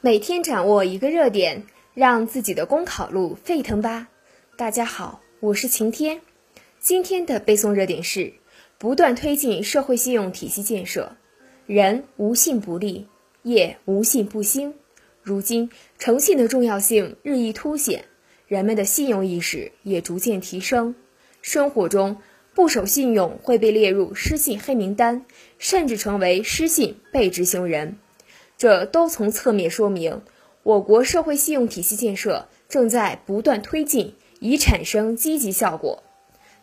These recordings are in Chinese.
每天掌握一个热点，让自己的公考路沸腾吧！大家好，我是晴天。今天的背诵热点是：不断推进社会信用体系建设，人无信不立，业无信不兴。如今，诚信的重要性日益凸显，人们的信用意识也逐渐提升。生活中，不守信用会被列入失信黑名单，甚至成为失信被执行人。这都从侧面说明，我国社会信用体系建设正在不断推进，已产生积极效果。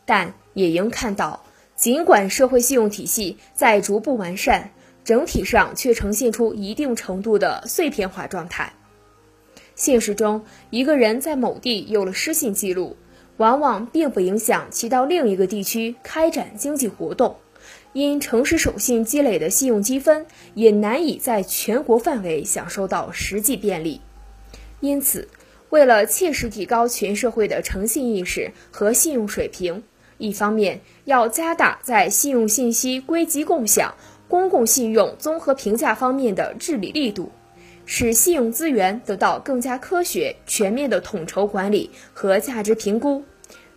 但也应看到，尽管社会信用体系在逐步完善，整体上却呈现出一定程度的碎片化状态。现实中，一个人在某地有了失信记录，往往并不影响其到另一个地区开展经济活动。因诚实守信积累的信用积分，也难以在全国范围享受到实际便利。因此，为了切实提高全社会的诚信意识和信用水平，一方面要加大在信用信息归集共享、公共信用综合评价方面的治理力度，使信用资源得到更加科学、全面的统筹管理和价值评估；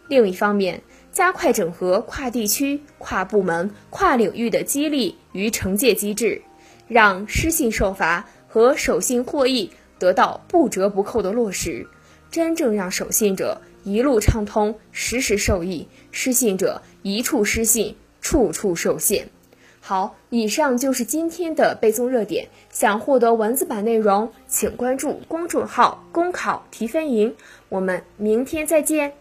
另一方面，加快整合跨地区、跨部门、跨领域的激励与惩戒机制，让失信受罚和守信获益得到不折不扣的落实，真正让守信者一路畅通、时时受益，失信者一处失信、处处受限。好，以上就是今天的背诵热点。想获得文字版内容，请关注公众号“公考提分营”。我们明天再见。